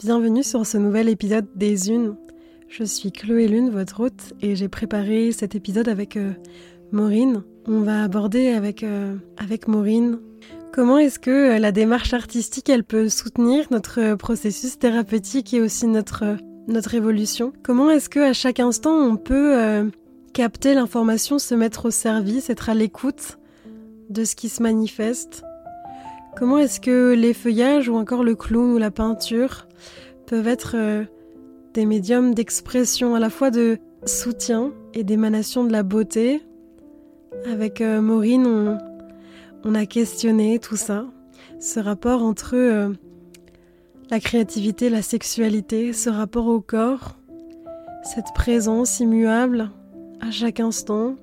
Bienvenue sur ce nouvel épisode des Unes. Je suis Chloé Lune, votre hôte, et j'ai préparé cet épisode avec euh, Maureen. On va aborder avec, euh, avec Maureen comment est-ce que euh, la démarche artistique, elle peut soutenir notre processus thérapeutique et aussi notre, notre évolution? Comment est-ce que à chaque instant, on peut capter l'information, se mettre au service, être à l'écoute de ce qui se manifeste? Comment est-ce que les feuillages ou encore le clown ou la peinture peuvent être euh, des médiums d'expression à la fois de soutien et d'émanation de la beauté. Avec euh, Maureen, on, a questionné tout ça, ce rapport entre euh, la créativité, la sexualité, ce rapport au corps, cette présence immuable à chaque instant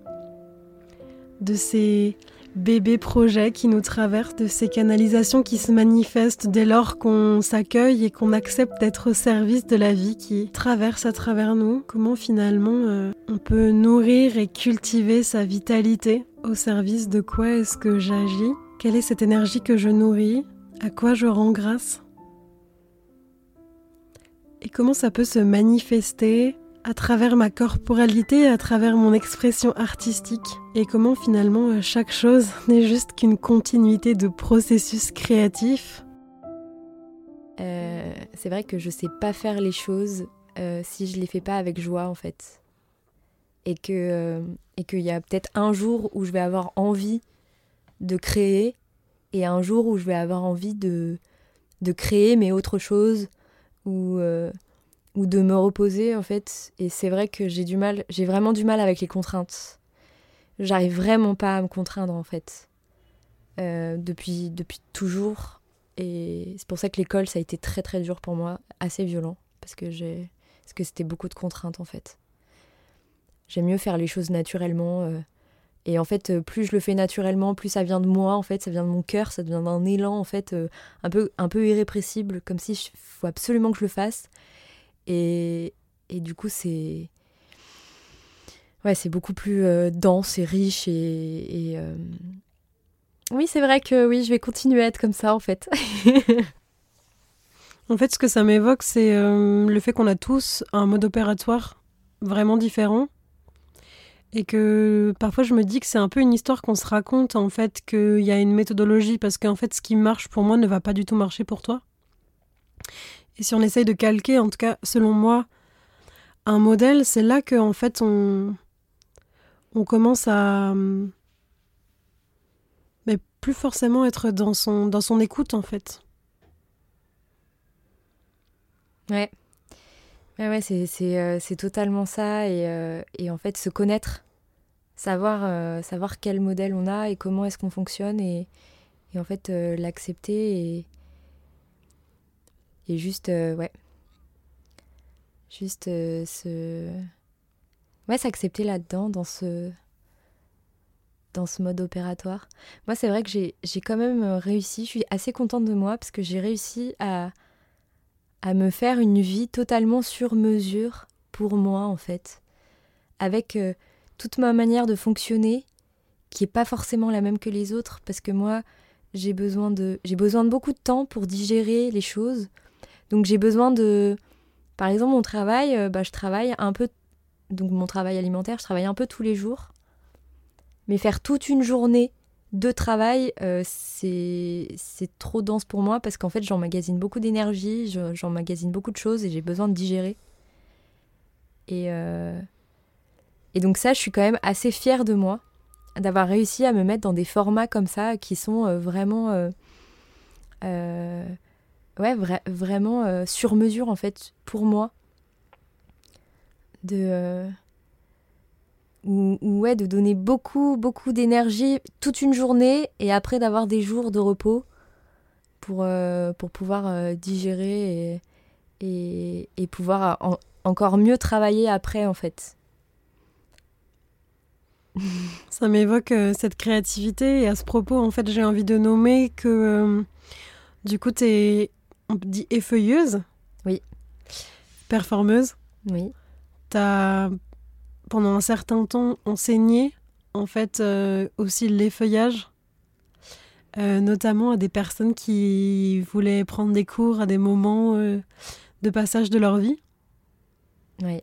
de ces bébé projet qui nous traverse, de ces canalisations qui se manifestent dès lors qu'on s'accueille et qu'on accepte d'être au service de la vie qui traverse à travers nous. Comment finalement euh, on peut nourrir et cultiver sa vitalité au service de quoi est-ce que j'agis? Quelle est cette énergie que je nourris? À quoi je rends grâce? Et comment ça peut se manifester à travers ma corporalité, à travers mon expression artistique, et comment finalement euh, chaque chose n'est juste qu'une continuité de processus créatif. Euh, c'est vrai que je sais pas faire les choses euh, si je les fais pas avec joie en fait, et que et qu'il y a peut-être un jour où je vais avoir envie de créer, et un jour où je vais avoir envie de de créer mais autre chose ou ou de me reposer en fait. Et c'est vrai que j'ai du mal, j'ai vraiment du mal avec les contraintes. J'arrive vraiment pas à me contraindre en fait. Euh, depuis, depuis toujours. Et c'est pour ça que l'école, ça a été très très dur pour moi, assez violent, parce que j'ai, parce que c'était beaucoup de contraintes en fait. J'aime mieux faire les choses naturellement. Euh, et en fait, euh, plus je le fais naturellement, plus ça vient de moi, en fait, ça vient de mon cœur, ça vient d'un élan, en fait, un peu, un peu irrépressible, comme si il faut absolument que je le fasse. Et, du coup, c'est. Ouais, c'est beaucoup plus euh, dense et riche et euh, Oui, c'est vrai que oui, je vais continuer à être comme ça en fait. en fait, ce que ça m'évoque, c'est euh, le fait qu'on a tous un mode opératoire vraiment différent. Et que parfois je me dis que c'est un peu une histoire qu'on se raconte en fait, qu'il y a une méthodologie parce qu'en fait ce qui marche pour moi ne va pas du tout marcher pour toi. Et si on essaye de calquer, en tout cas selon moi, un modèle, c'est là que en fait on, on commence à mais plus forcément être dans son, dans son écoute en fait. Ouais. Ouais, ouais c'est, euh, totalement ça. Et, euh, et, en fait, se connaître, savoir, euh, savoir quel modèle on a et comment est-ce qu'on fonctionne et, et en fait l'accepter et, et juste, euh, ouais. Juste euh, se. Ouais, s'accepter là-dedans, dans ce. dans ce mode opératoire. Moi, c'est vrai que j'ai quand même euh, réussi. Je suis assez contente de moi parce que j'ai réussi à. à me faire une vie totalement sur mesure pour moi, en fait. Avec toute ma manière de fonctionner qui est pas forcément la même que les autres parce que moi j'ai besoin j'ai besoin de beaucoup de temps pour digérer les choses donc j'ai besoin de... Par exemple, mon travail, euh, bah, je travaille un peu... Donc mon travail alimentaire, je travaille un peu tous les jours. Mais faire toute une journée de travail, euh, c'est trop dense pour moi parce qu'en fait, j'emmagasine beaucoup d'énergie, j'emmagasine beaucoup de choses et j'ai besoin de digérer. Et, euh, et donc ça, je suis quand même assez fière de moi d'avoir réussi à me mettre dans des formats comme ça qui sont vraiment ouais, vraiment euh, sur mesure en fait pour moi. De. Euh, ou, ouais, de donner beaucoup, beaucoup d'énergie toute une journée et après d'avoir des jours de repos pour, euh, pour pouvoir digérer et, et, pouvoir encore mieux travailler après en fait. Ça m'évoque cette créativité et à ce propos, en fait, j'ai envie de nommer que du coup, tu es on dit effeuilleuse. Oui. Performeuse. Oui. Tu as, pendant un certain temps, enseigné, en fait, euh, aussi l'effeuillage, euh, notamment à des personnes qui voulaient prendre des cours à des moments euh, de passage de leur vie. Oui.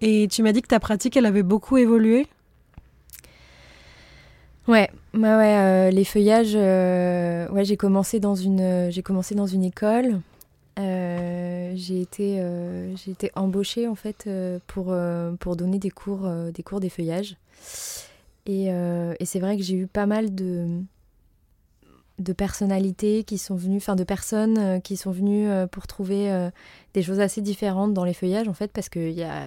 Et tu m'as dit que ta pratique, elle avait beaucoup évolué. Ouais, ouais, ouais euh, les feuillages. Euh, ouais, j'ai commencé dans une, j'ai commencé dans une école. Euh, j'ai été, j'ai été embauchée en fait pour pour donner des cours, des cours des feuillages. Et, et c'est vrai que j'ai eu pas mal de de personnalités qui sont venues, enfin de personnes qui sont venues pour trouver des choses assez différentes dans les feuillages en fait, parce qu'il y a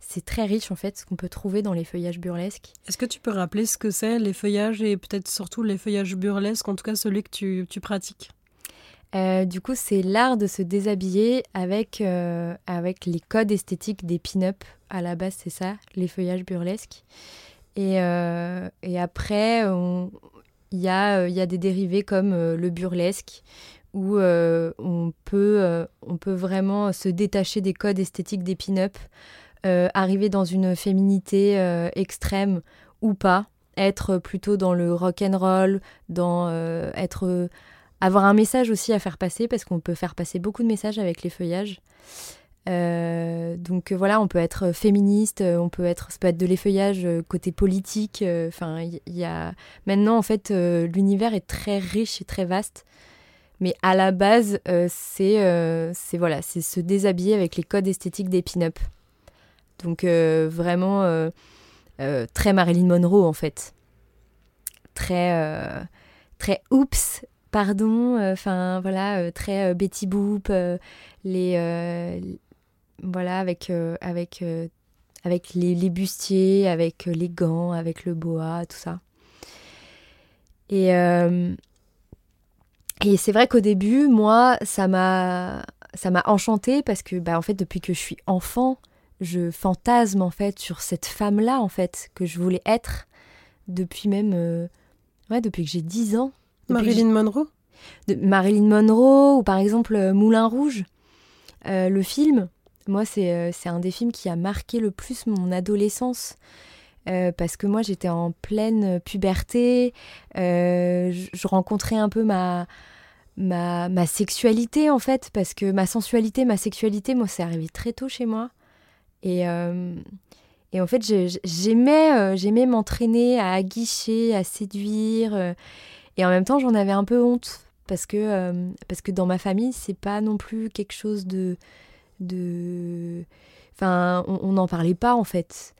c'est très riche en fait ce qu'on peut trouver dans les feuillages burlesques. Est-ce que tu peux rappeler ce que c'est les feuillages et peut-être surtout les feuillages burlesques, en tout cas celui que tu, tu pratiques? Euh, du coup, c'est l'art de se déshabiller avec, euh, avec les codes esthétiques des pin-up. À la base, c'est ça, les feuillages burlesques. Et, euh, et après, il y a, y a des dérivés comme le burlesque, où on, peut, on peut vraiment se détacher des codes esthétiques des pin-up arriver dans une féminité euh, extrême ou pas, être plutôt dans le rock and roll, dans euh, être avoir un message aussi à faire passer parce qu'on peut faire passer beaucoup de messages avec les feuillages. donc voilà, on peut être féministe, on peut être, ça peut être de l'effeuillage côté politique. Enfin, il y, a maintenant en fait l'univers est très riche et très vaste, mais à la base c'est c'est voilà, c'est se déshabiller avec les codes esthétiques des pin-up. Donc euh, vraiment euh, euh, très Marilyn Monroe en fait. Très, très oups, pardon, enfin voilà, très Betty Boop, les, voilà, avec, avec, avec les, bustiers, avec les gants, avec le boa, tout ça. Et, et c'est vrai qu'au début, moi, ça m'a ça m'a enchanté parce que bah, en fait depuis que je suis enfant je fantasme en fait sur cette femme-là en fait que je voulais être depuis même euh, ouais depuis que j'ai 10 ans. Marilyn Monroe? De Marilyn Monroe ou par exemple euh, Moulin Rouge, euh, le film. Moi c'est un des films qui a marqué le plus mon adolescence. parce que moi j'étais en pleine puberté, je, je rencontrais un peu ma, ma, ma, sexualité en fait, parce que ma sensualité, ma sexualité, moi c'est arrivé très tôt chez moi. Et, euh, et en fait, j'aimais, euh, j'aimais m'entraîner à aguicher, à séduire. Euh, et en même temps, j'en avais un peu honte parce que, parce que dans ma famille, c'est pas non plus quelque chose de. de... Enfin, on n'en parlait pas en fait.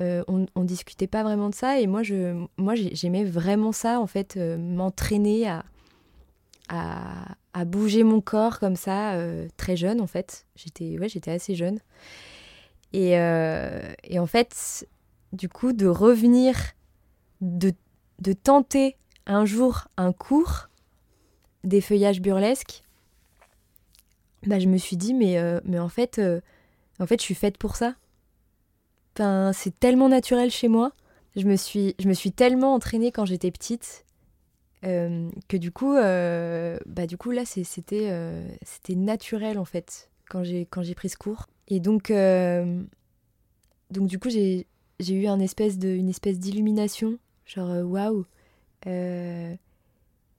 on, on discutait pas vraiment de ça et moi je moi j'aimais vraiment ça en fait m'entraîner à, à, à bouger mon corps comme ça très jeune en fait j'étais ouais j'étais assez jeune euh, et, en fait, du coup, de revenir, de, de tenter un jour un cours des feuillages burlesques, bah, je me suis dit, mais, euh, mais en, fait, euh, en fait, je suis faite pour ça. Enfin, c'est tellement naturel chez moi. Je me suis, je me suis tellement entraînée quand j'étais petite que du coup, bah, du coup là, c'était, c'était naturel en fait quand j'ai, quand j'ai pris ce cours. Et donc, euh, donc du coup, j'ai, eu une espèce d'illumination. Genre, euh, waouh, euh,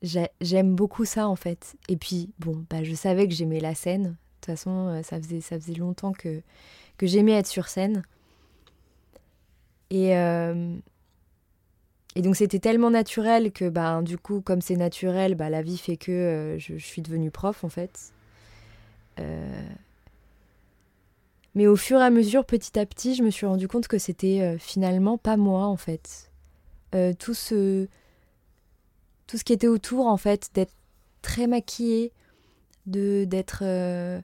j'aime beaucoup ça en fait. Et puis, bon, bah, je savais que j'aimais la scène. De toute façon, ça faisait, ça faisait longtemps que, j'aimais être sur scène. Et, et donc, c'était tellement naturel que, bah, du coup, comme c'est naturel, bah, la vie fait que je, suis devenue prof en fait. Mais au fur et à mesure, petit à petit, je me suis rendu compte que c'était euh, finalement pas moi en fait. Euh, tout ce tout ce qui était autour en fait, d'être très maquillée, de d'être euh,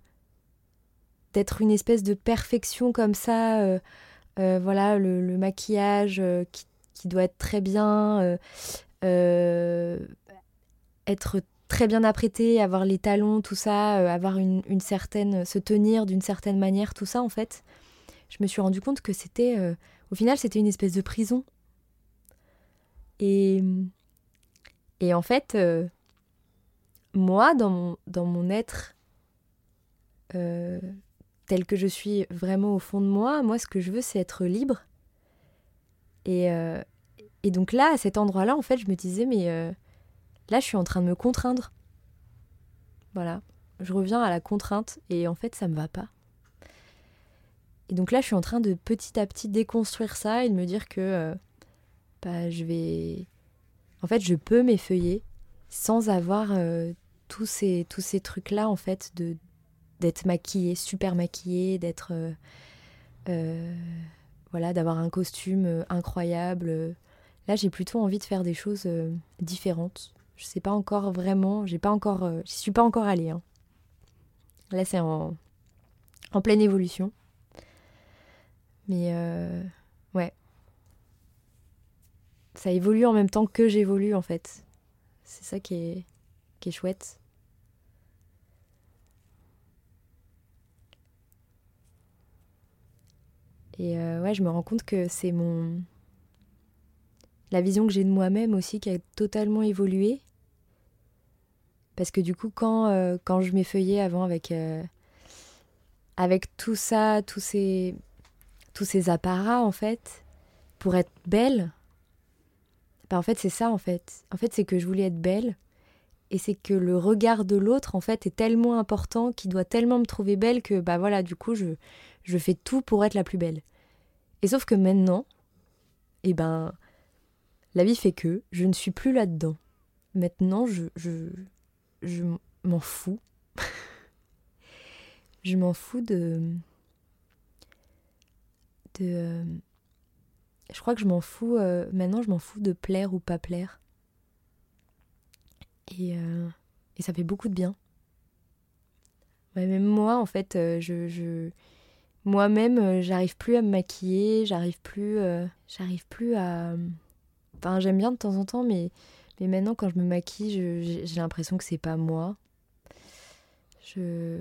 d'être une espèce de perfection comme ça. voilà, le, le maquillage qui, qui, doit être très bien, être très bien apprêté, avoir les talons, tout ça, euh, avoir une, certaine, se tenir d'une certaine manière, tout ça en fait, je me suis rendu compte que c'était, euh, au final, c'était une espèce de prison. Et, et en fait, euh, moi, dans mon, dans mon être tel que je suis vraiment au fond de moi, moi, ce que je veux, c'est être libre. Et, et donc là, à cet endroit-là, en fait, je me disais, mais Là, je suis en train de me contraindre. Voilà. je reviens à la contrainte et en fait ça me va pas. Et donc là je suis en train de petit à petit déconstruire ça et de me dire que euh, bah, je vais... En fait je peux m'effeuiller sans avoir euh, tous ces, trucs-là en fait de d'être maquillée, super maquillée, d'être... Euh, voilà, d'avoir un costume incroyable. Là j'ai plutôt envie de faire des choses différentes. Je sais pas encore vraiment, j'ai pas encore, j'y suis pas encore allée. Hein. Là, c'est en, en pleine évolution. Mais euh, ouais. Ça évolue en même temps que j'évolue en fait. C'est ça qui est, qui est chouette. Et euh, ouais, je me rends compte que c'est mon. La vision que j'ai de moi-même aussi qui a totalement évolué. Parce que du coup, quand, euh, quand je m'effeuillais avant avec, euh, avec tout ça, tous ces, tous ces apparats, en fait, pour être belle, ben en fait, c'est ça, en fait. En fait, c'est que je voulais être belle. Et c'est que le regard de l'autre, en fait, est tellement important, qu'il doit tellement me trouver belle que, bah voilà, du coup, je, je fais tout pour être la plus belle. Et sauf que maintenant, eh ben, la vie fait que je ne suis plus là-dedans. Maintenant, je, je, je m'en fous. je m'en fous de. de. Euh, je crois que je m'en fous. Euh, maintenant, je m'en fous de plaire ou pas plaire. Et, euh, ça fait beaucoup de bien. même moi, en fait, je... Moi-même, j'arrive plus à me maquiller, j'arrive plus, j'arrive plus à. Enfin, j'aime bien de temps en temps, mais mais maintenant, quand je me maquille, j'ai l'impression que c'est pas moi. Je...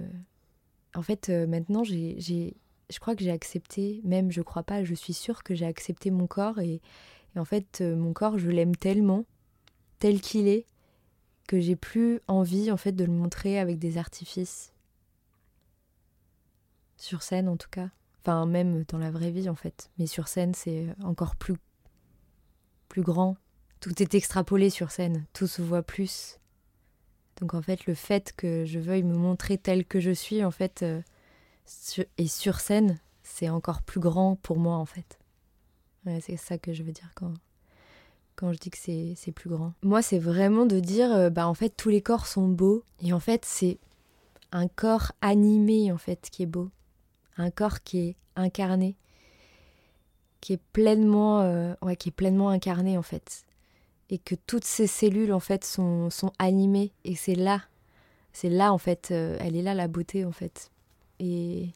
En fait, euh, maintenant, j'ai, je crois que j'ai accepté, même je crois pas, je suis sûre que j'ai accepté mon corps et, en fait, euh, mon corps, je l'aime tellement, tel qu'il est, que j'ai plus envie en fait de le montrer avec des artifices. Sur scène, en tout cas. Enfin, même dans la vraie vie, en fait. Mais sur scène, c'est encore plus, plus grand, tout est extrapolé sur scène, tout se voit plus. Donc en fait, le fait que je veuille me montrer telle que je suis, en fait, euh, et sur scène, c'est encore plus grand pour moi, en fait. c'est ça que je veux dire quand, quand je dis que c'est plus grand. Moi, c'est vraiment de dire, euh, bah en fait, tous les corps sont beaux, et en fait, c'est un corps animé, en fait, qui est beau. Un corps qui est incarné, qui est pleinement, euh, ouais, qui est pleinement incarné, en fait. Et que toutes ces cellules en fait sont, sont animées. Et c'est là c'est là en fait euh, elle est là la beauté en fait. Et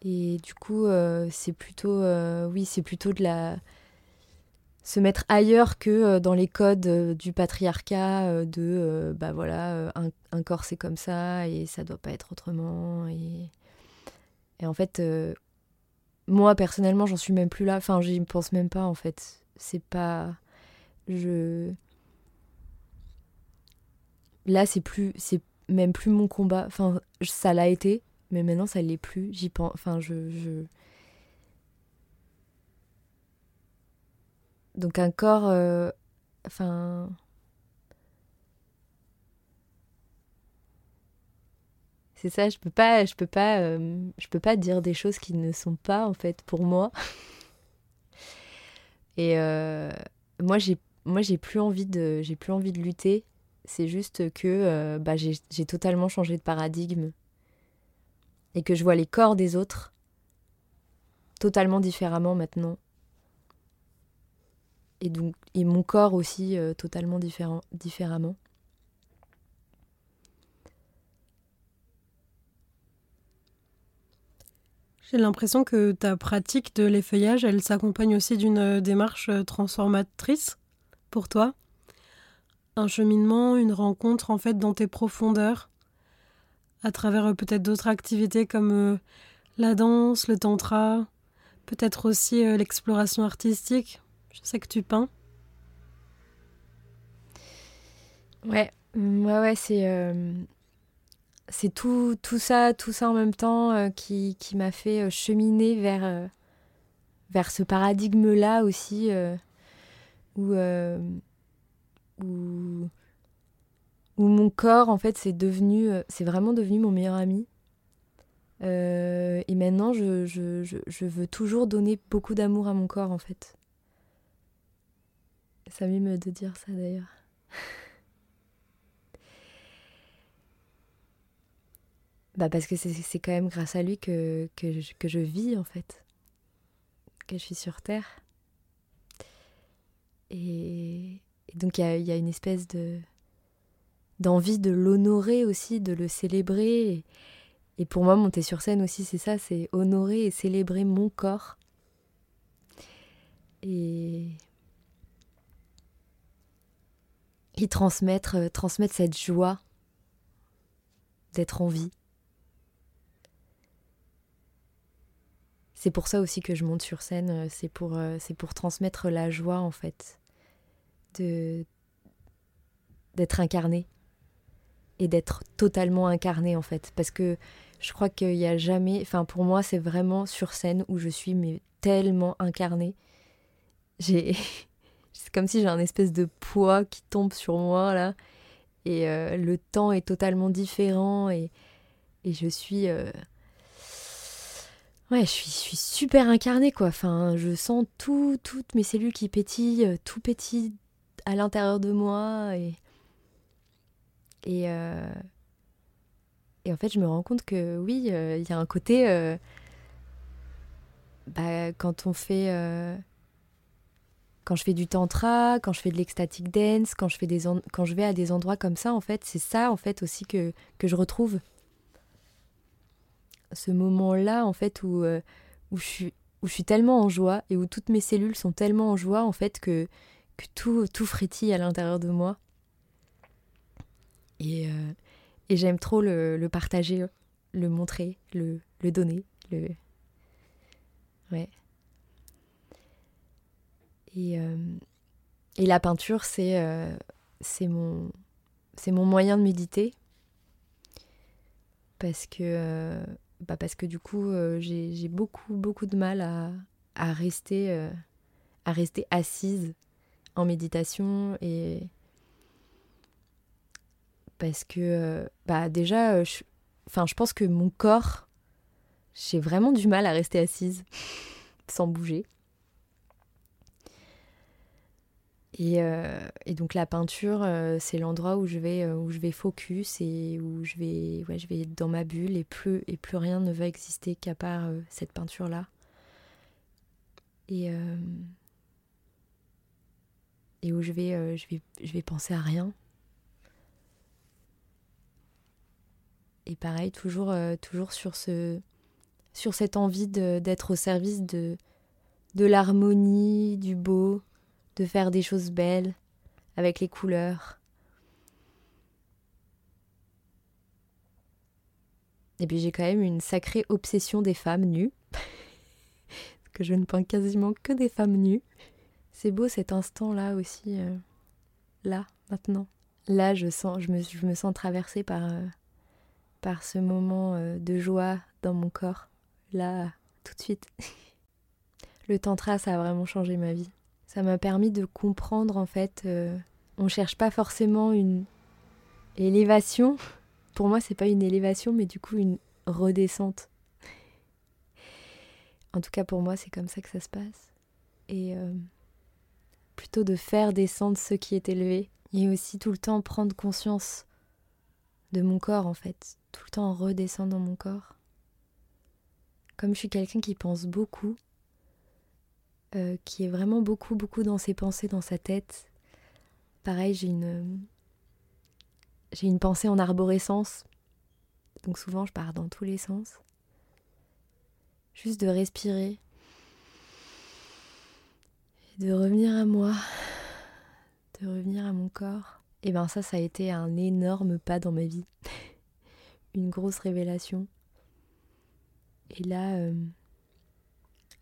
et du coup euh, c'est plutôt euh, oui c'est plutôt de la se mettre ailleurs que dans les codes du patriarcat de bah voilà un, un corps c'est comme ça et ça doit pas être autrement et, et en fait moi personnellement j'en suis même plus là. Enfin j'y pense même pas en fait. C'est pas je là c'est plus c'est même plus mon combat. Enfin ça l'a été mais maintenant ça l'est plus. J'y pense enfin je, je... donc un corps euh, enfin c'est ça je peux pas je peux pas euh, je peux pas dire des choses qui ne sont pas en fait pour moi. Et euh, moi j'ai moi j'ai plus envie de j'ai plus envie de lutter. C'est juste que euh, bah, j'ai totalement changé de paradigme. Et que je vois les corps des autres totalement différemment maintenant. Et donc et mon corps aussi totalement différent différemment J'ai l'impression que ta pratique de l'effeuillage, elle s'accompagne aussi d'une euh, démarche transformatrice pour toi Un cheminement, une rencontre en fait dans tes profondeurs, à travers euh, peut-être d'autres activités comme euh, la danse, le tantra, peut-être aussi euh, l'exploration artistique. Je sais que tu peins. Ouais, mm, ouais, ouais, c'est c'est tout, tout ça, tout ça en même temps qui, qui m'a fait cheminer vers vers ce paradigme-là aussi où, euh, mon corps, en fait, c'est devenu, c'est vraiment devenu mon meilleur ami. et maintenant, je, veux toujours donner beaucoup d'amour à mon corps, en fait. Ça m'émeut de dire ça d'ailleurs. bah parce que c'est quand même grâce à lui que, je, vis en fait. Que je suis sur Terre. Et, donc il y a, une espèce de d'envie de l'honorer aussi, de le célébrer. Et, pour moi, monter sur scène aussi, c'est ça, c'est honorer et célébrer mon corps. Et et transmettre, euh, transmettre cette joie d'être en vie. C'est pour ça aussi que je monte sur scène, euh, c'est pour, euh, pour transmettre la joie en fait, de d'être incarné et d'être totalement incarné en fait, parce que je crois qu'il n'y a jamais, enfin pour moi c'est vraiment sur scène où je suis mais tellement incarnée. J'ai c'est comme si j'ai un espèce de poids qui tombe sur moi là. Et euh, le temps est totalement différent et, et je suis. Ouais, je suis, je suis super incarnée quoi. Enfin, je sens tout, toutes mes cellules qui pétillent, euh, tout pétille à l'intérieur de moi. Et. Et, et en fait, je me rends compte que oui, il y a un côté. Bah, quand on fait quand je fais du tantra, quand je fais de l'ecstatic dance, quand je, fais des quand je vais à des endroits comme ça, en fait, c'est ça en fait aussi que, que je retrouve. Ce moment-là, en fait, où, euh, où, je suis, où je suis tellement en joie et où toutes mes cellules sont tellement en joie, en fait, que, que tout, tout frétille à l'intérieur de moi. Et, euh, et j'aime trop le, partager, le montrer, le, le donner. Le... Ouais. Et, euh, et la peinture, c'est euh, mon, mon moyen de méditer. Parce que, bah parce que du coup, j'ai beaucoup, beaucoup de mal à, rester, à rester assise en méditation. Et parce que, bah déjà, je, je pense que mon corps, j'ai vraiment du mal à rester assise sans bouger. Euh, et, donc la peinture, euh, c'est l'endroit où je vais euh, où je vais focus et où je vais ouais, je vais être dans ma bulle et plus et plus rien ne va exister qu'à part cette peinture là. Et où je vais je vais je vais penser à rien. Et pareil, toujours toujours sur ce sur cette envie d'être au service de de l'harmonie, du beau, de faire des choses belles avec les couleurs. Et puis j'ai quand même une sacrée obsession des femmes nues. que je ne peins quasiment que des femmes nues. C'est beau cet instant-là aussi. Euh, là, maintenant. Là, je, sens, je, me, sens traversée par, euh, ce moment euh, de joie dans mon corps. Là, tout de suite. Le tantra, ça a vraiment changé ma vie. Ça m'a permis de comprendre en fait, euh, on cherche pas forcément une élévation. Pour moi, c'est pas une élévation, mais du coup une redescente. En tout cas, pour moi, c'est comme ça que ça se passe. Et euh, plutôt de faire descendre ce qui est élevé. Et aussi tout le temps prendre conscience de mon corps, en fait. Tout le temps redescendre dans mon corps. Comme je suis quelqu'un qui pense beaucoup, euh, qui est vraiment beaucoup, beaucoup dans ses pensées, dans sa tête. Pareil, j'ai une, j'ai une pensée en arborescence. Donc souvent, je pars dans tous les sens. Juste de respirer. Et de revenir à moi. De revenir à mon corps. Et ben ça, ça a été un énorme pas dans ma vie. une grosse révélation. Et là... Euh,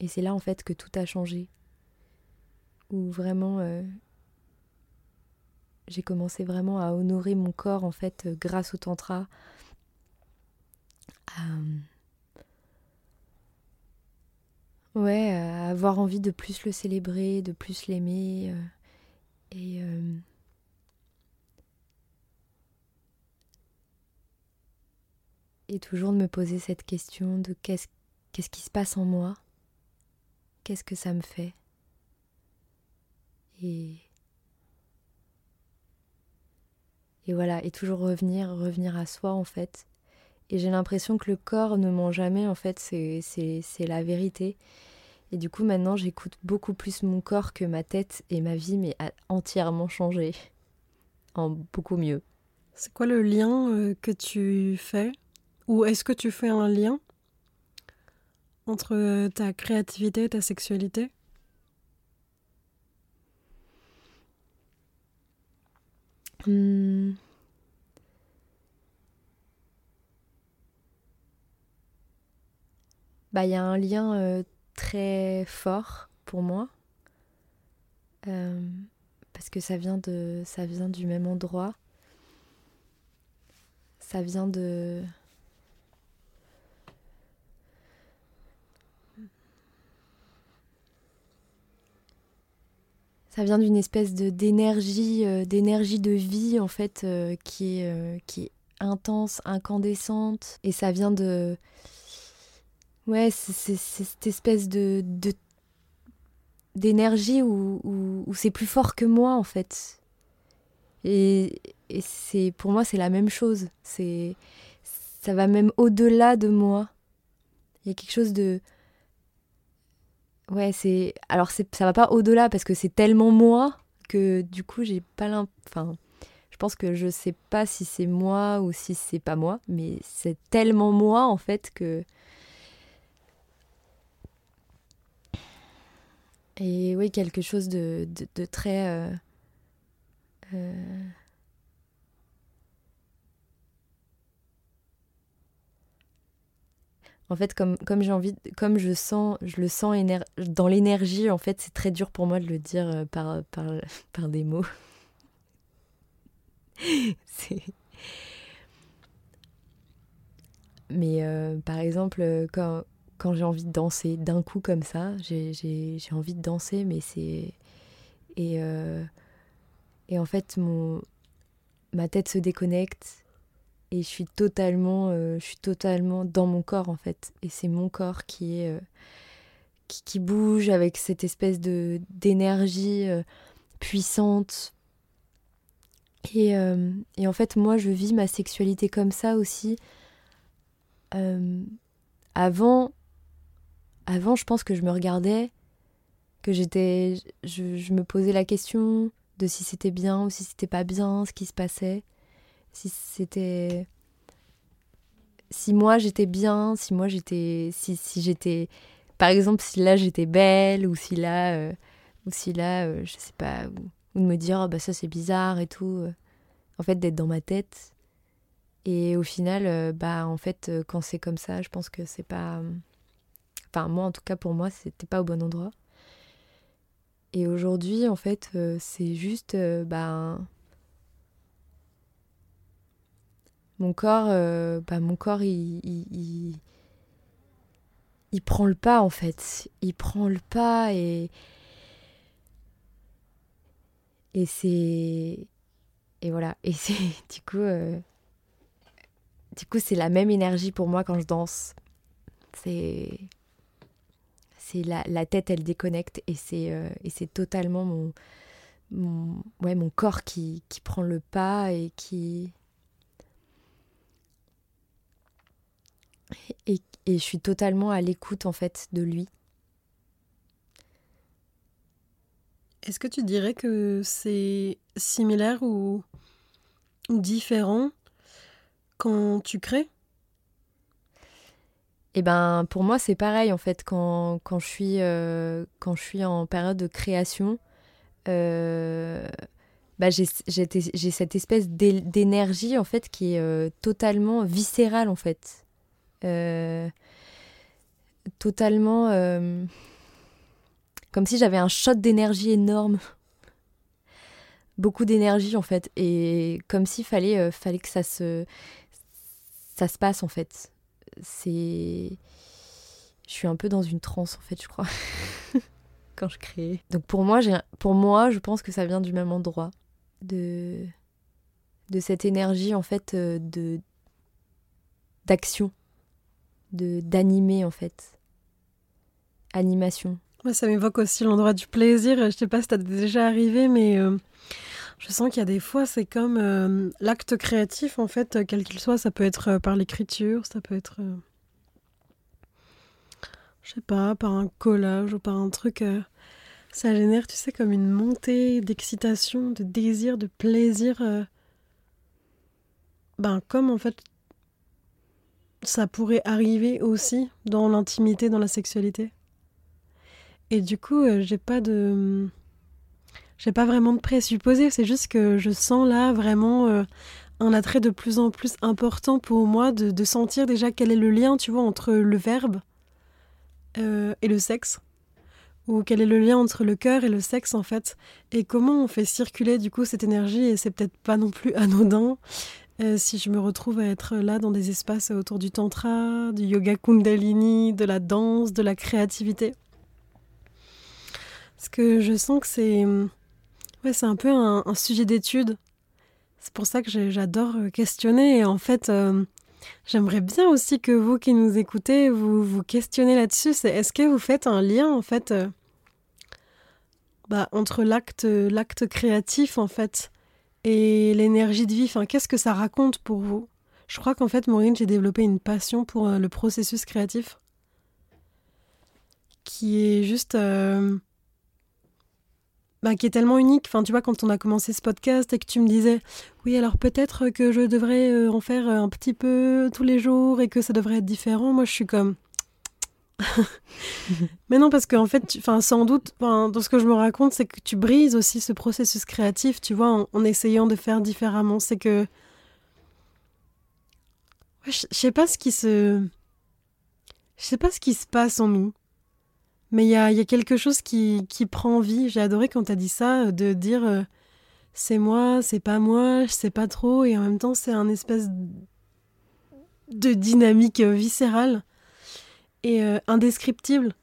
et c'est là en fait que tout a changé. Où vraiment euh, j'ai commencé vraiment à honorer mon corps en fait euh, grâce au tantra. À, ouais, à avoir envie de plus le célébrer, de plus l'aimer. Euh, et et toujours de me poser cette question de qu'est-ce qui se passe en moi, qu'est-ce que ça me fait. Et, et voilà, et toujours revenir, revenir à soi en fait. Et j'ai l'impression que le corps ne ment jamais, en fait, c'est la vérité. Et du coup, maintenant, j'écoute beaucoup plus mon corps que ma tête et ma vie, mais a entièrement changé. En beaucoup mieux. C'est quoi le lien euh, que tu fais? Ou est-ce que tu fais un lien entre euh, ta créativité et ta sexualité hmm. Bah, il y a un lien euh, très fort pour moi. parce que ça vient de ça vient du même endroit ça vient de... Ça vient d'une espèce de d'énergie, euh, d'énergie de vie en fait euh, qui est euh, qui est intense, incandescente, et ça vient de ouais c'est cette espèce de d'énergie où, où c'est plus fort que moi en fait. Et, et c'est pour moi c'est la même chose. C'est ça va même au-delà de moi. Il y a quelque chose de ouais c'est alors ça va pas au-delà parce que c'est tellement moi que du coup j'ai pas l'impression enfin je pense que je sais pas si c'est moi ou si c'est pas moi mais c'est tellement moi en fait que et oui quelque chose de, de, très euh, euh, en fait, comme, comme j'ai envie, comme je sens, je le sens dans l'énergie, en fait, c'est très dur pour moi de le dire euh, par, par, par des mots. Mais euh, par exemple, quand, quand j'ai envie de danser d'un coup comme ça, j'ai envie de danser, mais c'est. Et, euh, et en fait, mon, ma tête se déconnecte et je suis totalement euh, je suis totalement dans mon corps en fait. Et c'est mon corps qui est euh, qui, bouge avec cette espèce de d'énergie euh, puissante. Et, et, en fait moi je vis ma sexualité comme ça aussi. Avant avant je pense que je me regardais que j'étais je, je me posais la question de si c'était bien ou si c'était pas bien ce qui se passait si c'était si moi j'étais bien, si moi j'étais si, si j'étais par exemple si là j'étais belle ou si là euh, ou si là euh, je sais pas ou, de me dire oh, bah ça c'est bizarre et tout euh. en fait d'être dans ma tête et au final bah en fait quand c'est comme ça je pense que c'est pas enfin moi en tout cas pour moi c'était pas au bon endroit et aujourd'hui en fait c'est juste bah mon corps, euh, bah, mon corps, il, il, prend le pas en fait. Il prend le pas et et c'est et voilà. Et c'est du coup, euh, du coup, c'est la même énergie pour moi quand je danse. C'est c'est la, la, tête, elle déconnecte et c'est euh, et c'est totalement mon mon ouais mon corps qui, qui prend le pas et qui Et, je suis totalement à l'écoute en fait de lui. Est-ce que tu dirais que c'est similaire ou, différent quand tu crées? Eh ben, pour moi, c'est pareil en fait. Quand, je suis, euh, quand je suis en période de création, euh, bah, j'ai cette espèce d'énergie en fait qui est euh, totalement viscérale en fait. Euh, totalement euh, comme si j'avais un shot d'énergie énorme. Beaucoup d'énergie en fait et comme s'il fallait euh, fallait que ça se ça se passe en fait. C'est je suis un peu dans une transe en fait je crois quand je crée. Donc pour moi pour moi je pense que ça vient du même endroit de de cette énergie en fait de d'action, de d'animer en fait. Animation. Moi, ça m'évoque aussi l'endroit du plaisir. Je sais pas si t'as déjà arrivé, mais euh, je sens qu'il y a des fois, c'est comme euh, l'acte créatif, en fait, quel qu'il soit. Ça peut être par l'écriture, ça peut être, je sais pas, par un collage ou par un truc ça génère, tu sais, comme une montée d'excitation, de désir, de plaisir. Euh, ben, comme en fait, ça pourrait arriver aussi dans l'intimité, dans la sexualité. Et du coup, euh, j'ai pas de. J'ai pas vraiment de présupposé, c'est juste que je sens là vraiment euh, un attrait de plus en plus important pour moi de, sentir déjà quel est le lien, tu vois, entre le verbe et le sexe ou quel est le lien entre le cœur et le sexe en fait et comment on fait circuler du coup cette énergie et c'est peut-être pas non plus anodin euh, si je me retrouve à être là dans des espaces autour du tantra, du yoga kundalini, de la danse, de la créativité. Parce que je sens que c'est ouais, un peu un, sujet d'étude. C'est pour ça que j'adore questionner et en fait euh, J'aimerais bien aussi que vous qui nous écoutez, vous vous questionnez là-dessus. Est-ce que vous faites un lien en fait euh, bah, entre l'acte, l'acte créatif en fait et l'énergie de vie. Qu'est-ce que ça raconte pour vous? Je crois qu'en fait, Maureen, j'ai développé une passion pour euh, le processus créatif qui est juste. Euh, bah, qui est tellement unique. Enfin, tu vois, quand on a commencé ce podcast et que tu me disais, oui, alors peut-être que je devrais euh, en faire un petit peu tous les jours et que ça devrait être différent, moi je suis comme, mais non, parce qu'en fait, enfin, sans doute, dans ce que je me raconte, c'est que tu brises aussi ce processus créatif, tu vois, en, essayant de faire différemment. C'est que. je sais pas ce qui se. Je sais pas ce qui se passe en nous. Mais il y a, quelque chose qui, prend vie. J'ai adoré quand tu as dit ça, de dire euh, c'est moi, c'est pas moi, je sais pas trop, et en même temps, c'est un espèce de dynamique viscérale et euh, indescriptible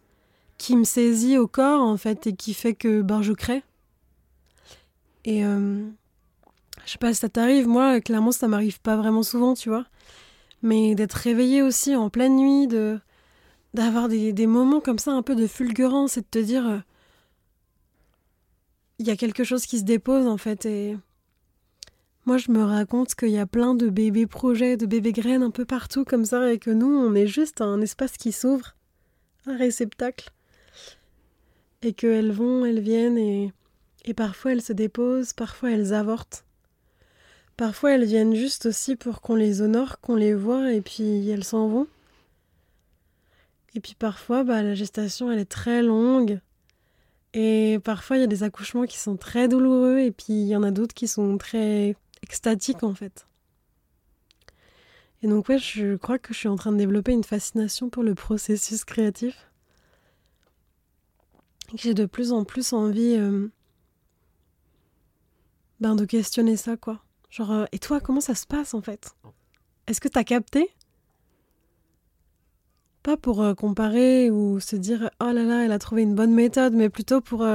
qui me saisit au corps en fait et qui fait que ben, je crée. Et euh, je sais pas si ça t'arrive, moi clairement ça m'arrive pas vraiment souvent, tu vois. Mais d'être réveillée aussi en pleine nuit, de d'avoir des, des, moments comme ça un peu de fulgurance et de te dire euh, il y a quelque chose qui se dépose en fait et moi, je me raconte qu'il y a plein de bébés projets, de bébés graines un peu partout comme ça, et que nous, on est juste un espace qui s'ouvre, un réceptacle. Et qu'elles vont, elles viennent, et, et parfois elles se déposent, parfois elles avortent. Parfois elles viennent juste aussi pour qu'on les honore, qu'on les voit, et puis elles s'en vont. Et puis parfois, bah, la gestation, elle est très longue. Et parfois, il y a des accouchements qui sont très douloureux, et puis il y en a d'autres qui sont très extatique en fait. Et donc ouais, je crois que je suis en train de développer une fascination pour le processus créatif. J'ai de plus en plus envie euh, ben, de questionner ça quoi. Genre, euh, et toi, comment ça se passe en fait? Est-ce que t'as capté? Pas pour euh, comparer ou se dire oh là là, elle a trouvé une bonne méthode, mais plutôt pour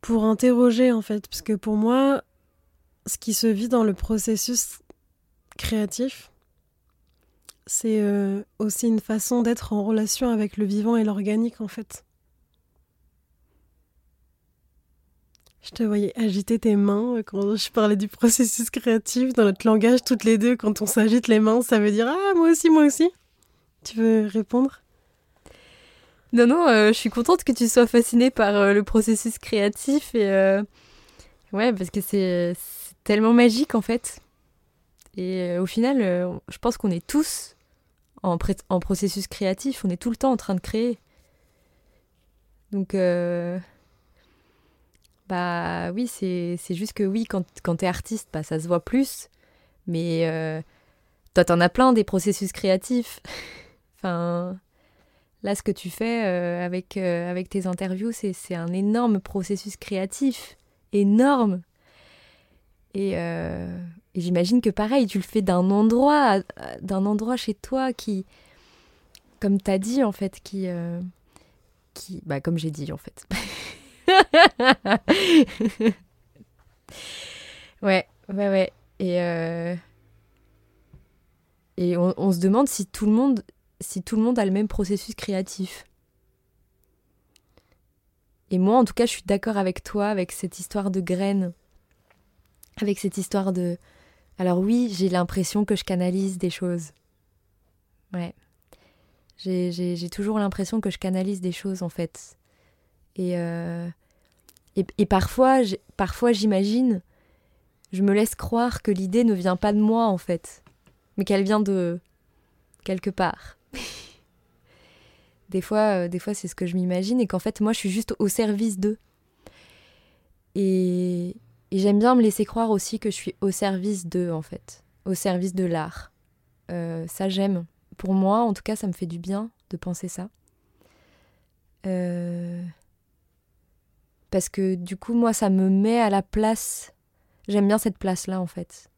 pour interroger en fait, parce que pour moi, ce qui se vit dans le processus créatif, c'est euh, aussi une façon d'être en relation avec le vivant et l'organique en fait. Je te voyais agiter tes mains euh, quand je parlais du processus créatif dans notre langage, toutes les deux, quand on s'agite les mains, ça veut dire Ah, moi aussi, moi aussi. Tu veux répondre? Non, non, euh, je suis contente que tu sois fascinée par le processus créatif et. Ouais, parce que c'est tellement magique en fait. Et euh, au final, euh, je pense qu'on est tous en, processus créatif, on est tout le temps en train de créer. Donc, euh, bah oui, c'est juste que oui, quand, quand t'es artiste, bah, ça se voit plus. Mais toi, t'en as plein des processus créatifs. enfin, là, ce que tu fais avec, avec tes interviews, c'est un énorme processus créatif. Énorme. Euh, et, j'imagine que pareil, tu le fais d'un endroit, d'un endroit chez toi qui, comme tu as dit en fait, qui, euh, qui, bah comme j'ai dit en fait. ouais, ouais, ouais. Et euh, et on, se demande si tout le monde, si tout le monde a le même processus créatif. Et moi, en tout cas, je suis d'accord avec toi, avec cette histoire de graines, avec cette histoire de. Alors oui, j'ai l'impression que je canalise des choses. Ouais. J'ai toujours l'impression que je canalise des choses, en fait. Et, euh, et, parfois, parfois j'imagine, je me laisse croire que l'idée ne vient pas de moi, en fait mais qu'elle vient de quelque part. des fois, euh, des fois c'est ce que je m'imagine et qu'en fait, moi, je suis juste au service d'eux. Et, j'aime bien me laisser croire aussi que je suis au service d'eux, en fait, au service de l'art. Euh, ça, j'aime. Pour moi, en tout cas, ça me fait du bien de penser ça. Euh, parce que du coup, moi, ça me met à la place. J'aime bien cette place-là, en fait.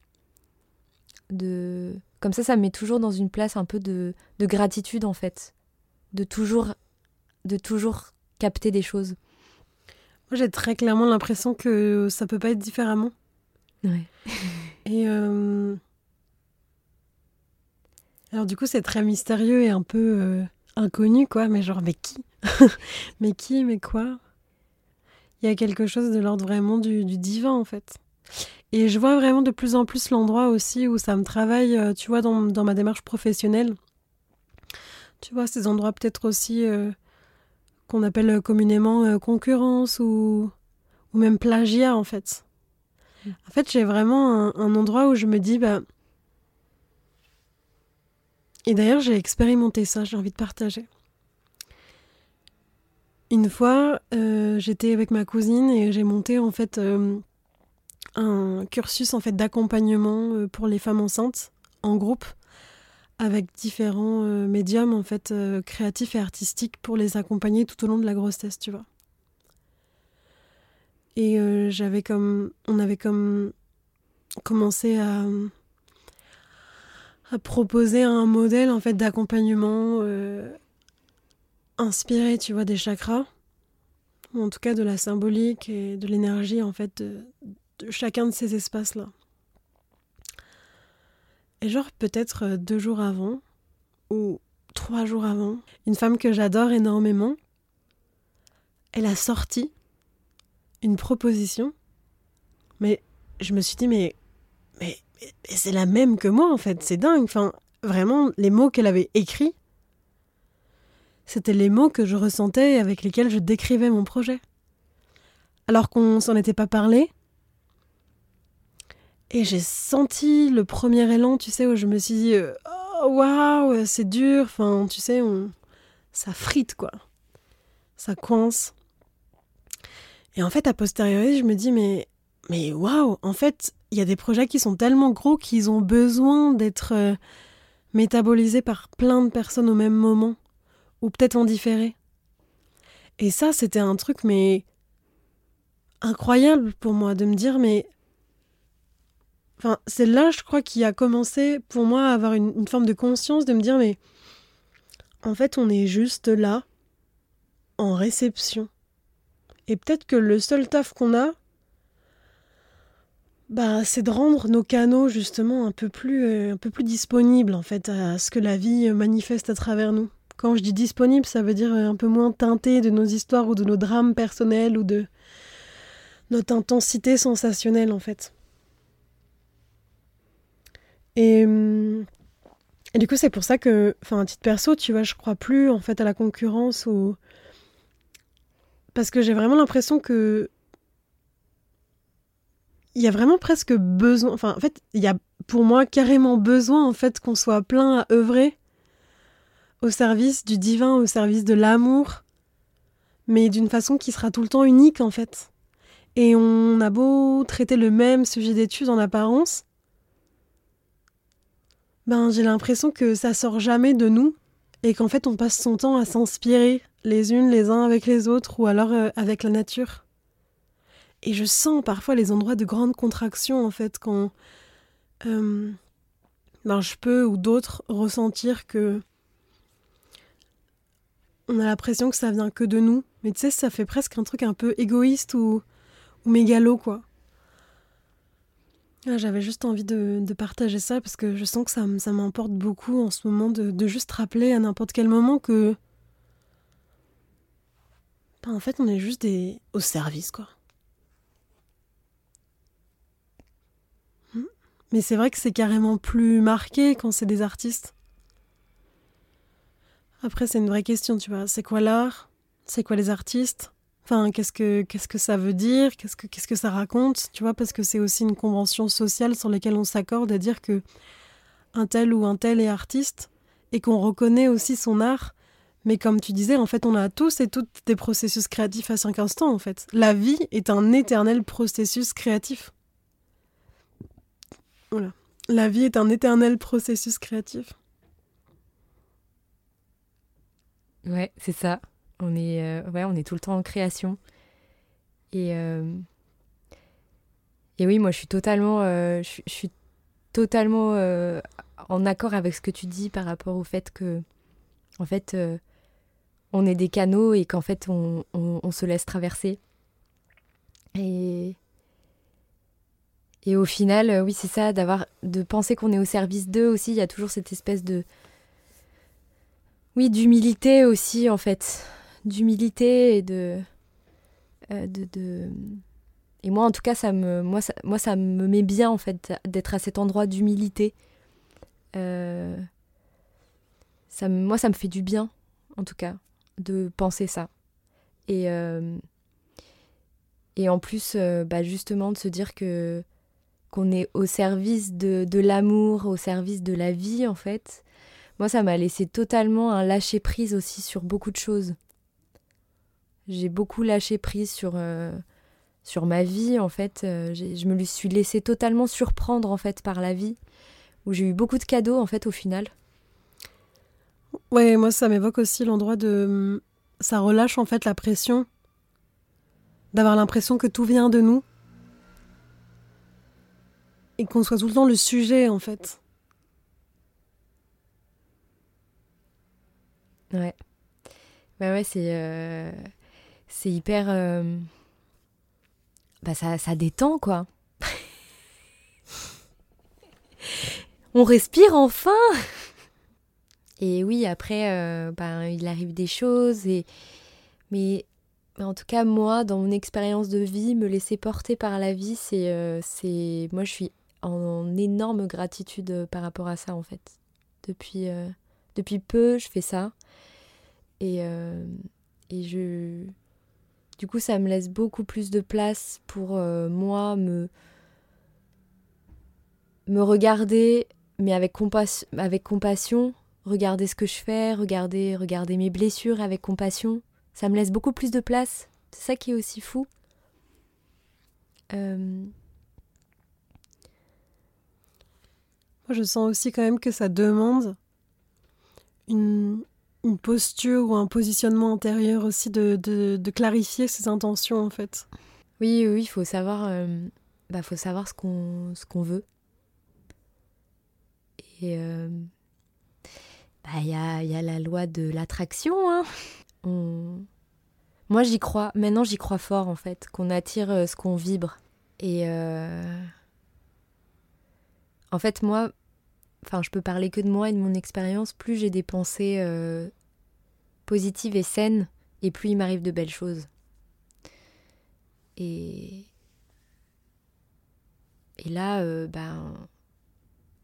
De comme ça, ça me met toujours dans une place un peu de, gratitude en fait, de toujours, de toujours capter des choses. Moi, j'ai très clairement l'impression que ça peut pas être différemment. Ouais. Et euh, alors du coup, c'est très mystérieux et un peu euh, inconnu, quoi. Mais genre, mais qui? Mais qui Mais quoi? Il y a quelque chose de l'ordre vraiment du divin, en fait. Et je vois vraiment de plus en plus l'endroit aussi où ça me travaille, euh, tu vois, dans, dans, ma démarche professionnelle. Tu vois, ces endroits peut-être aussi euh, qu'on appelle communément euh, concurrence ou, même plagiat, en fait. En fait, j'ai vraiment un, endroit où je me dis, bah. Et d'ailleurs, j'ai expérimenté ça, j'ai envie de partager. Une fois, j'étais avec ma cousine et j'ai monté en fait un cursus en fait d'accompagnement euh, pour les femmes enceintes en groupe avec différents euh, médiums en fait euh, créatifs et artistiques pour les accompagner tout au long de la grossesse, tu vois. Et j'avais comme on avait comme commencé à proposer un modèle en fait d'accompagnement inspiré, tu vois, des chakras, ou en tout cas de la symbolique et de l'énergie en fait de, de chacun de ces espaces-là. Et genre peut-être euh, deux jours avant, ou trois jours avant, une femme que j'adore énormément, elle a sorti une proposition, mais je me suis dit, mais, mais, c'est la même que moi en fait, c'est dingue. Enfin, vraiment, les mots qu'elle avait écrits, c'était les mots que je ressentais et avec lesquels je décrivais mon projet. Alors qu'on s'en était pas parlé, et j'ai senti le premier élan, tu sais, où je me suis dit, euh, oh waouh, c'est dur, enfin, tu sais, ça frite, quoi. Ça coince. Et en fait, à posteriori, je me dis, mais, mais waouh, en fait, il y a des projets qui sont tellement gros qu'ils ont besoin d'être euh, métabolisés par plein de personnes au même moment, ou peut-être en différé. Et ça, c'était un truc, mais incroyable pour moi, de me dire, mais C'est là, je crois, qui a commencé pour moi à avoir une, forme de conscience, de me dire, mais en fait, on est juste là, en réception. Et peut-être que le seul taf qu'on a, bah, c'est de rendre nos canaux justement un peu plus, euh, un peu plus disponibles en fait à ce que la vie manifeste à travers nous. Quand je dis disponible, ça veut dire un peu moins teinté de nos histoires ou de nos drames personnels ou de notre intensité sensationnelle en fait. Euh, et, du coup, c'est pour ça que, enfin, un titre perso, tu vois, je crois plus en fait à la concurrence ou. Parce que j'ai vraiment l'impression que. Il y a vraiment presque besoin. Enfin, en fait, il y a pour moi carrément besoin en fait qu'on soit plein à œuvrer au service du divin, au service de l'amour, mais d'une façon qui sera tout le temps unique en fait. Et on a beau traiter le même sujet d'étude en apparence, ben, j'ai l'impression que ça sort jamais de nous et qu'en fait on passe son temps à s'inspirer les unes les uns avec les autres ou alors euh, avec la nature. Et je sens parfois les endroits de grande contraction en fait quand euh, ben, je peux ou d'autres ressentir que on a l'impression que ça vient que de nous. Mais tu sais, ça fait presque un truc un peu égoïste ou, ou mégalo quoi. J'avais juste envie de, partager ça parce que je sens que ça, ça m'emporte beaucoup en ce moment de, juste rappeler à n'importe quel moment que. Ben, en fait, on est juste des... au service, quoi. Hmm. Mais c'est vrai que c'est carrément plus marqué quand c'est des artistes. Après, c'est une vraie question, tu vois. C'est quoi l'art? C'est quoi les artistes? Enfin, qu'est-ce que ça veut dire? Qu'est-ce que qu'est-ce que ça raconte? Tu vois, parce que c'est aussi une convention sociale sur laquelle on s'accorde à dire que un tel ou un tel est artiste et qu'on reconnaît aussi son art. Mais comme tu disais, en fait, on a tous et toutes des processus créatifs à cinq instants, en fait. La vie est un éternel processus créatif. Voilà. La vie est un éternel processus créatif. Ouais, c'est ça. On est, euh, on est tout le temps en création. Et, euh, oui, moi, je suis totalement, euh, en accord avec ce que tu dis par rapport au fait que, en fait, on est des canaux et qu'en fait, on, on, se laisse traverser. Et, et au final, oui, c'est ça, d'avoir, de penser qu'on est au service d'eux aussi. Il y a toujours cette espèce de, oui, d'humilité aussi, en fait d'humilité et de, euh, de, de, Et moi, en tout cas, ça me, ça, me met bien, en fait, d'être à cet endroit d'humilité. Euh, ça, moi, ça me fait du bien, en tout cas, de penser ça. Et, euh, en plus, bah, justement, de se dire que qu'on est au service de, de l'amour, au service de la vie, en fait. Moi, ça m'a laissé totalement un lâcher prise aussi sur beaucoup de choses. J'ai beaucoup lâché prise sur, euh, sur ma vie, en fait. Euh, je me suis laissée totalement surprendre, en fait, par la vie, où j'ai eu beaucoup de cadeaux, en fait, au final. Ouais, moi, ça m'évoque aussi l'endroit de... Ça relâche, en fait, la pression d'avoir l'impression que tout vient de nous et qu'on soit tout le temps le sujet, en fait. Ouais. Bah ouais, c'est... Euh, c'est hyper. Euh, bah ça, ça détend, quoi. On respire enfin Et oui, après, euh, bah, il arrive des choses, et... mais en tout cas, moi, dans mon expérience de vie, me laisser porter par la vie, c'est. Euh. Moi, je suis en, énorme gratitude par rapport à ça, en fait. Depuis, peu, je fais ça. Et je, du coup, ça me laisse beaucoup plus de place pour euh, moi me, me regarder, mais avec, avec compassion, regarder ce que je fais, regarder, regarder mes blessures avec compassion. Ça me laisse beaucoup plus de place. C'est ça qui est aussi fou. Euh, moi, je sens aussi quand même que ça demande une, une posture ou un positionnement intérieur aussi de, de, clarifier ses intentions en fait. Oui, oui, il faut savoir, euh, bah, faut savoir ce qu'on ce veut. Et euh, bah, il y, a, y, a, la loi de l'attraction. Hein. Moi, j'y crois. Maintenant, j'y crois fort en fait, qu'on attire euh, ce qu'on vibre. Et en fait, moi, enfin, je peux parler que de moi et de mon expérience. Plus j'ai des pensées positive et saine, et plus il m'arrive de belles choses. Et, là, euh, ben,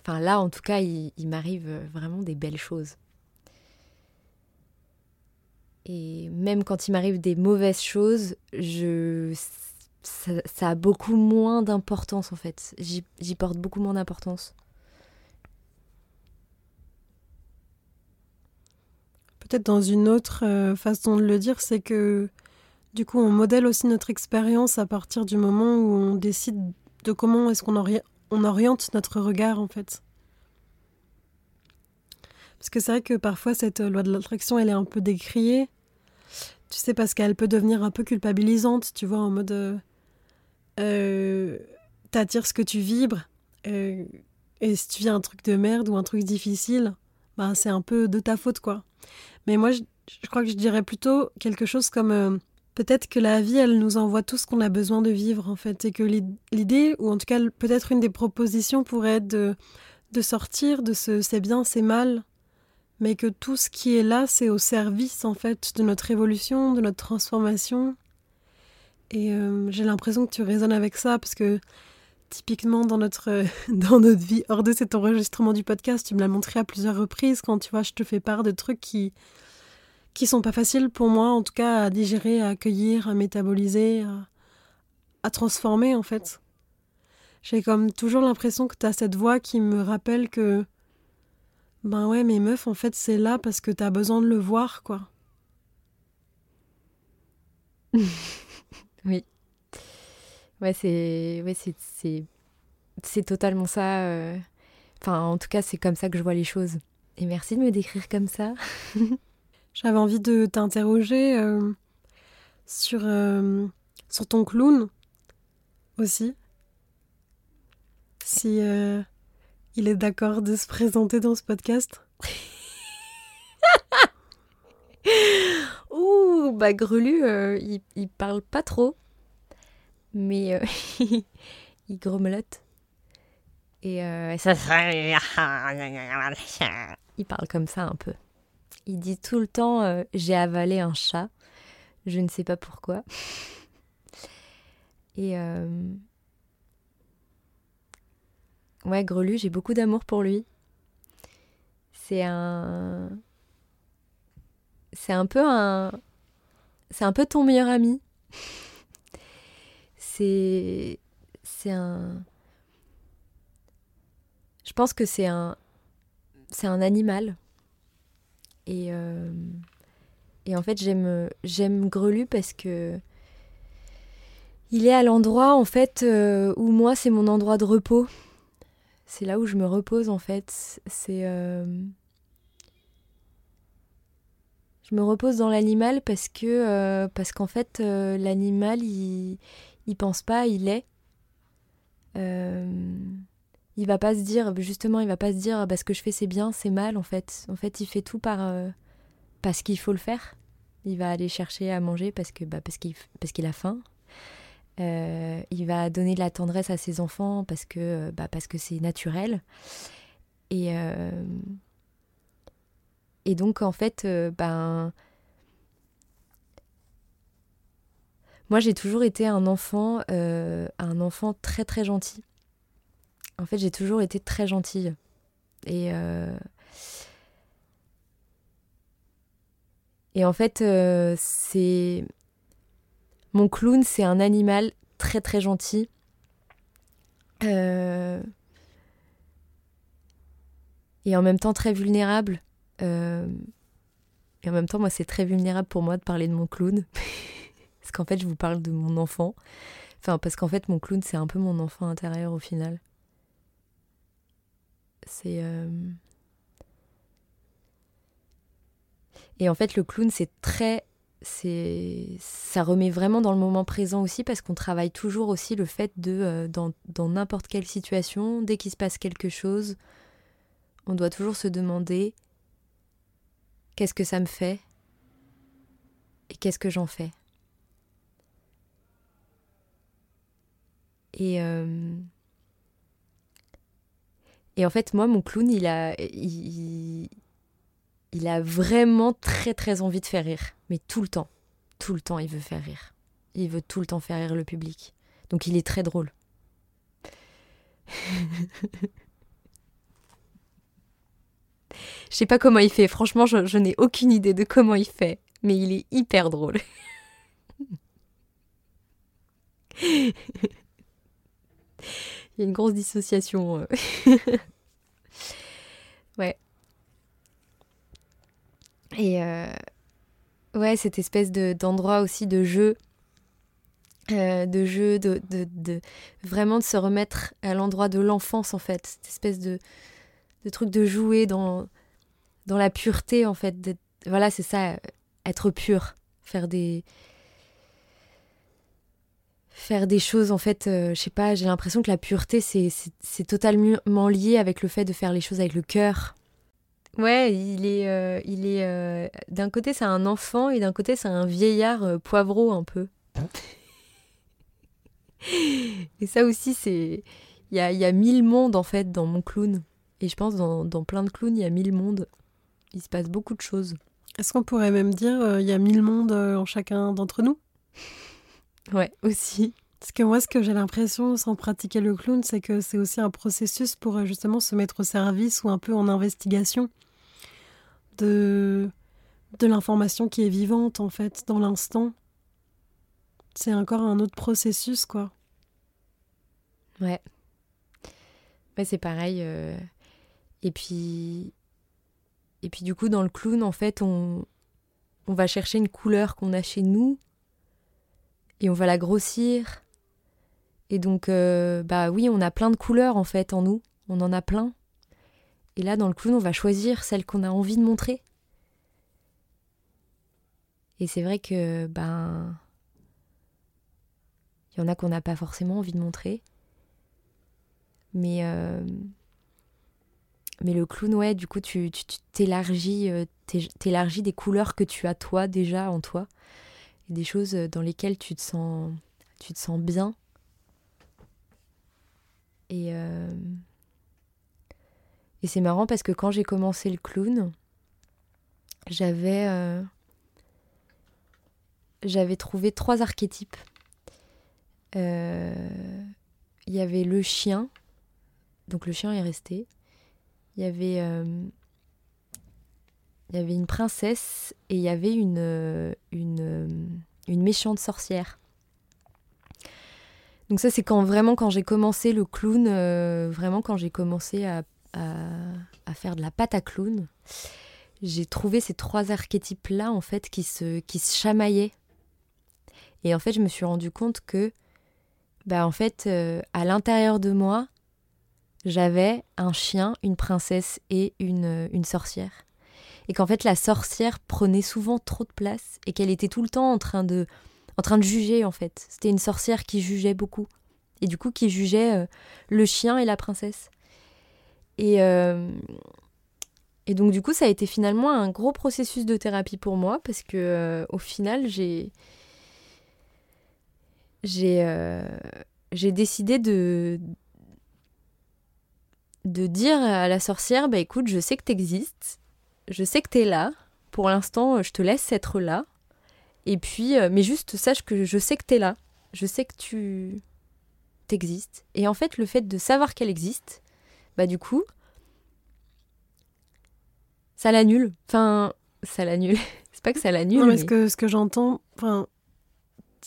enfin là, en tout cas, il, m'arrive vraiment des belles choses. Et même quand il m'arrive des mauvaises choses, je, ça a beaucoup moins d'importance en fait. J'y porte beaucoup moins d'importance. Peut-être dans une autre euh, façon de le dire, c'est que du coup, on modèle aussi notre expérience à partir du moment où on décide de comment est-ce qu'on on oriente notre regard, en fait. Parce que c'est vrai que parfois, cette loi de l'attraction, elle est un peu décriée. Tu sais, parce qu'elle peut devenir un peu culpabilisante, tu vois, en mode. Euh, euh T'attires ce que tu vibres. Euh, et si tu vis un truc de merde ou un truc difficile, bah, c'est un peu de ta faute, quoi. Mais moi, je, crois que je dirais plutôt quelque chose comme euh, peut-être que la vie, elle nous envoie tout ce qu'on a besoin de vivre, en fait. Et que l'idée, ou en tout cas, peut-être une des propositions pourrait être de, sortir de ce c'est bien, c'est mal, mais que tout ce qui est là, c'est au service, en fait, de notre évolution, de notre transformation. Et euh, j'ai l'impression que tu résonnes avec ça, parce que typiquement dans notre, dans notre vie hors de cet enregistrement du podcast, tu me l'as montré à plusieurs reprises quand tu vois, je te fais part de trucs qui qui sont pas faciles pour moi, en tout cas à digérer, à accueillir, à métaboliser, à, transformer en fait. J'ai comme toujours l'impression que tu as cette voix qui me rappelle que ben ouais, mes meufs, en fait, c'est là parce que tu as besoin de le voir, quoi. oui. Ouais, c'est ouais, c'est c'est totalement ça. Euh. Enfin, en tout cas, c'est comme ça que je vois les choses. Et merci de me décrire comme ça. J'avais envie de t'interroger euh, sur, euh, sur ton clown aussi. Si il est d'accord de se présenter dans ce podcast. Ouh, bah Grelu, il, il parle pas trop mais euh, il grommelote. Et euh, ça Il parle comme ça un peu. Il dit tout le temps euh, J'ai avalé un chat. Je ne sais pas pourquoi. Et. Ouais, Grelu, j'ai beaucoup d'amour pour lui. C'est un. C'est un peu un. C'est un peu ton meilleur ami c'est c'est un je pense que c'est un c'est un animal. Et euh, et en fait j'aime j'aime Grelu parce que il est à l'endroit en fait euh, où moi c'est mon endroit de repos. C'est là où je me repose en fait. C'est euh, je me repose dans l'animal parce que parce qu'en fait l'animal il il pense pas, il est. Euh, il va pas se dire, justement, il va pas se dire, bah, ce que je fais c'est bien, c'est mal, en fait. En fait, il fait tout par euh, parce qu'il faut le faire. Il va aller chercher à manger parce que bah, parce qu'il parce qu'il a faim. Euh, il va donner de la tendresse à ses enfants parce que bah, c'est naturel. Et et donc en fait, ben Moi, j'ai toujours été un enfant, euh, un enfant très très gentil. En fait, j'ai toujours été très gentille. Et euh, en fait, euh, c'est mon clown, c'est un animal très très gentil. Et en même temps très vulnérable. Et en même temps, moi, c'est très vulnérable pour moi de parler de mon clown. Parce qu'en fait, je vous parle de mon enfant. Enfin, parce qu'en fait, mon clown, c'est un peu mon enfant intérieur au final. C'est. Euh, et en fait, le clown, c'est très. C'est, ça remet vraiment dans le moment présent aussi parce qu'on travaille toujours aussi le fait de, euh, dans, dans n'importe quelle situation, dès qu'il se passe quelque chose, on doit toujours se demander qu'est-ce que ça me fait et qu'est-ce que j'en fais. Et, euh, et en fait, moi, mon clown, il a, il, a vraiment très très envie de faire rire. Mais tout le temps. Tout le temps, il veut faire rire. Il veut tout le temps faire rire le public. Donc il est très drôle. Je sais pas comment il fait. Franchement, je n'ai aucune idée de comment il fait. Mais il est hyper drôle. Il y a une grosse dissociation. Euh. ouais. Et euh, ouais, cette espèce de, d'endroit aussi de jeu, euh, de jeu, de, de, vraiment de se remettre à l'endroit de l'enfance en fait, cette espèce de, de truc de jouer dans, dans la pureté en fait. voilà, c'est ça, être pur, faire des, faire des choses en fait euh, je sais pas j'ai l'impression que la pureté c'est totalement lié avec le fait de faire les choses avec le cœur Ouais, il est, euh, il est. euh, d'un côté, c'est un enfant et d'un côté, c'est un vieillard euh, poivreau un peu. et ça aussi, c'est. Il y a, il y a mille mondes en fait dans mon clown. Et je pense dans, dans plein de clowns, il y a mille mondes. Il se passe beaucoup de choses. Est-ce qu'on pourrait même dire euh, il y a mille mondes euh, en chacun d'entre nous? Ouais, aussi. Parce que moi, ce que j'ai l'impression, sans pratiquer le clown, c'est que c'est aussi un processus pour euh, justement se mettre au service ou un peu en investigation de, de l'information qui est vivante, en fait, dans l'instant. C'est encore un autre processus, quoi. Ouais. Ouais, c'est pareil. euh, Et puis. Et puis, du coup, dans le clown, en fait, on, on va chercher une couleur qu'on a chez nous et on va la grossir. Et donc, euh, bah oui, on a plein de couleurs, en fait, en nous. On en a plein. Et là, dans le clown, on va choisir celle qu'on a envie de montrer. Et c'est vrai que, ben. Il y en a qu'on n'a pas forcément envie de montrer. Mais, euh, mais le clown, ouais, du coup, tu euh, t'é- t'élargis des couleurs que tu as toi déjà en toi. Des choses dans lesquelles tu te sens, tu te sens bien. Et, euh, et c'est marrant parce que quand j'ai commencé le clown, j'avais euh, j'avais trouvé trois archétypes. Euh, Il y avait le chien, donc le chien est resté. Il y avait, euh, il y avait une princesse et il y avait une, euh, euh, une méchante sorcière. Donc ça c'est quand vraiment quand j'ai commencé le clown, euh, vraiment quand j'ai commencé à, faire de la pâte à clown, j'ai trouvé ces trois archétypes là en fait qui se, chamaillaient. Et en fait je me suis rendu compte que bah en fait à l'intérieur de moi j'avais un chien, une princesse et une sorcière. Et qu'en fait, la sorcière prenait souvent trop de place et qu'elle était tout le temps en train de, en train de juger, en fait. C'était une sorcière qui jugeait beaucoup. Et du coup, qui jugeait euh, le chien et la princesse. Et, euh, et donc, du coup, ça a été finalement un gros processus de thérapie pour moi parce que, euh, au final, j'ai. J'ai. décidé de, de dire à la sorcière bah écoute je sais que t'existes je sais que t'es là. Pour l'instant euh, je te laisse être là. Et puis euh, mais juste sache que je sais que t'es là. Je sais que tu t'existes. Et en fait le fait de savoir qu'elle existe bah du coup ça l'annule. Enfin ça l'annule. C'est pas que ça l'annule Non, mais mais- ce que, ce que j'entends, enfin,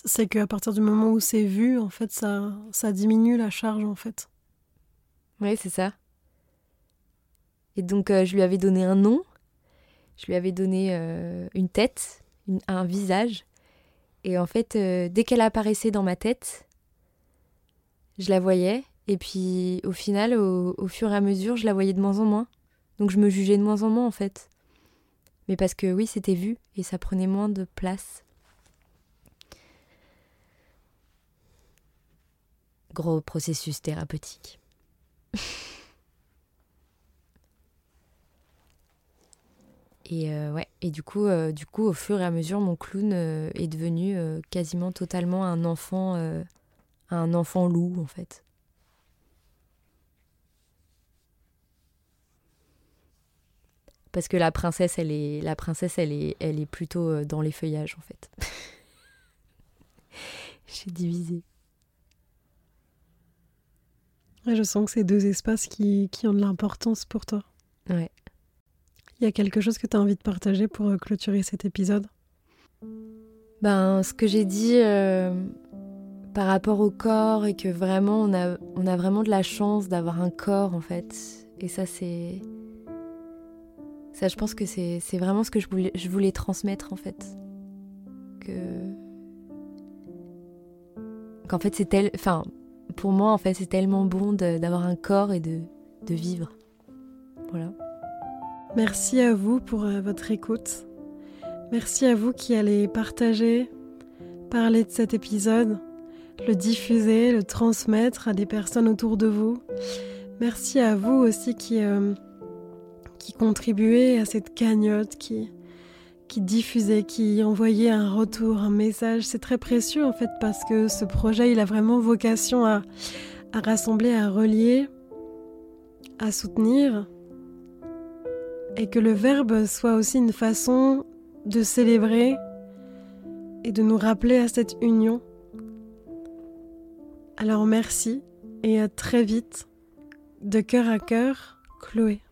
c'est qu'à partir du moment où c'est vu, en fait, ça, ça diminue la charge, en fait. Oui, c'est ça. Et donc, euh, je lui avais donné un nom, je lui avais donné euh, une tête, une- un visage. Et en fait, euh, dès qu'elle apparaissait dans ma tête, je la voyais. Et puis, au final, au, au fur et à mesure, je la voyais de moins en moins. Donc, je me jugeais de moins en moins, en fait. Mais parce que oui, c'était vu et ça prenait moins de place. Gros processus thérapeutique. Et euh, ouais, et du coup, euh, du coup, au fur et à mesure, mon clown euh, est devenu quasiment totalement un enfant, un enfant loup en fait. Parce que la princesse, elle est, la princesse, elle est, elle est plutôt dans les feuillages en fait. J'ai divisé. Je sens que c'est deux espaces qui, qui ont de l'importance pour toi. Ouais. Il y a quelque chose que tu as envie de partager pour euh, clôturer cet épisode? Ben, ce que j'ai dit euh, par rapport au corps et que vraiment on a, on a vraiment de la chance d'avoir un corps en fait. Et ça c'est... Ça je pense que c'est vraiment ce que je voulais, je voulais transmettre en fait. Que... Qu'en fait c'est tel... Enfin, pour moi en fait c'est tellement bon d'avoir un corps et de, de vivre. Voilà. Merci à vous pour euh, votre écoute. Merci à vous qui allez partager, parler de cet épisode, le diffuser, le transmettre à des personnes autour de vous. Merci à vous aussi qui, euh, qui contribuaient à cette cagnotte, qui, qui diffusait, qui envoyait un retour, un message. C'est très précieux en fait parce que ce projet, il a vraiment vocation à, à rassembler, à relier, à soutenir, et que le verbe soit aussi une façon de célébrer et de nous rappeler à cette union. Alors merci et à très vite, de cœur à cœur, Chloé.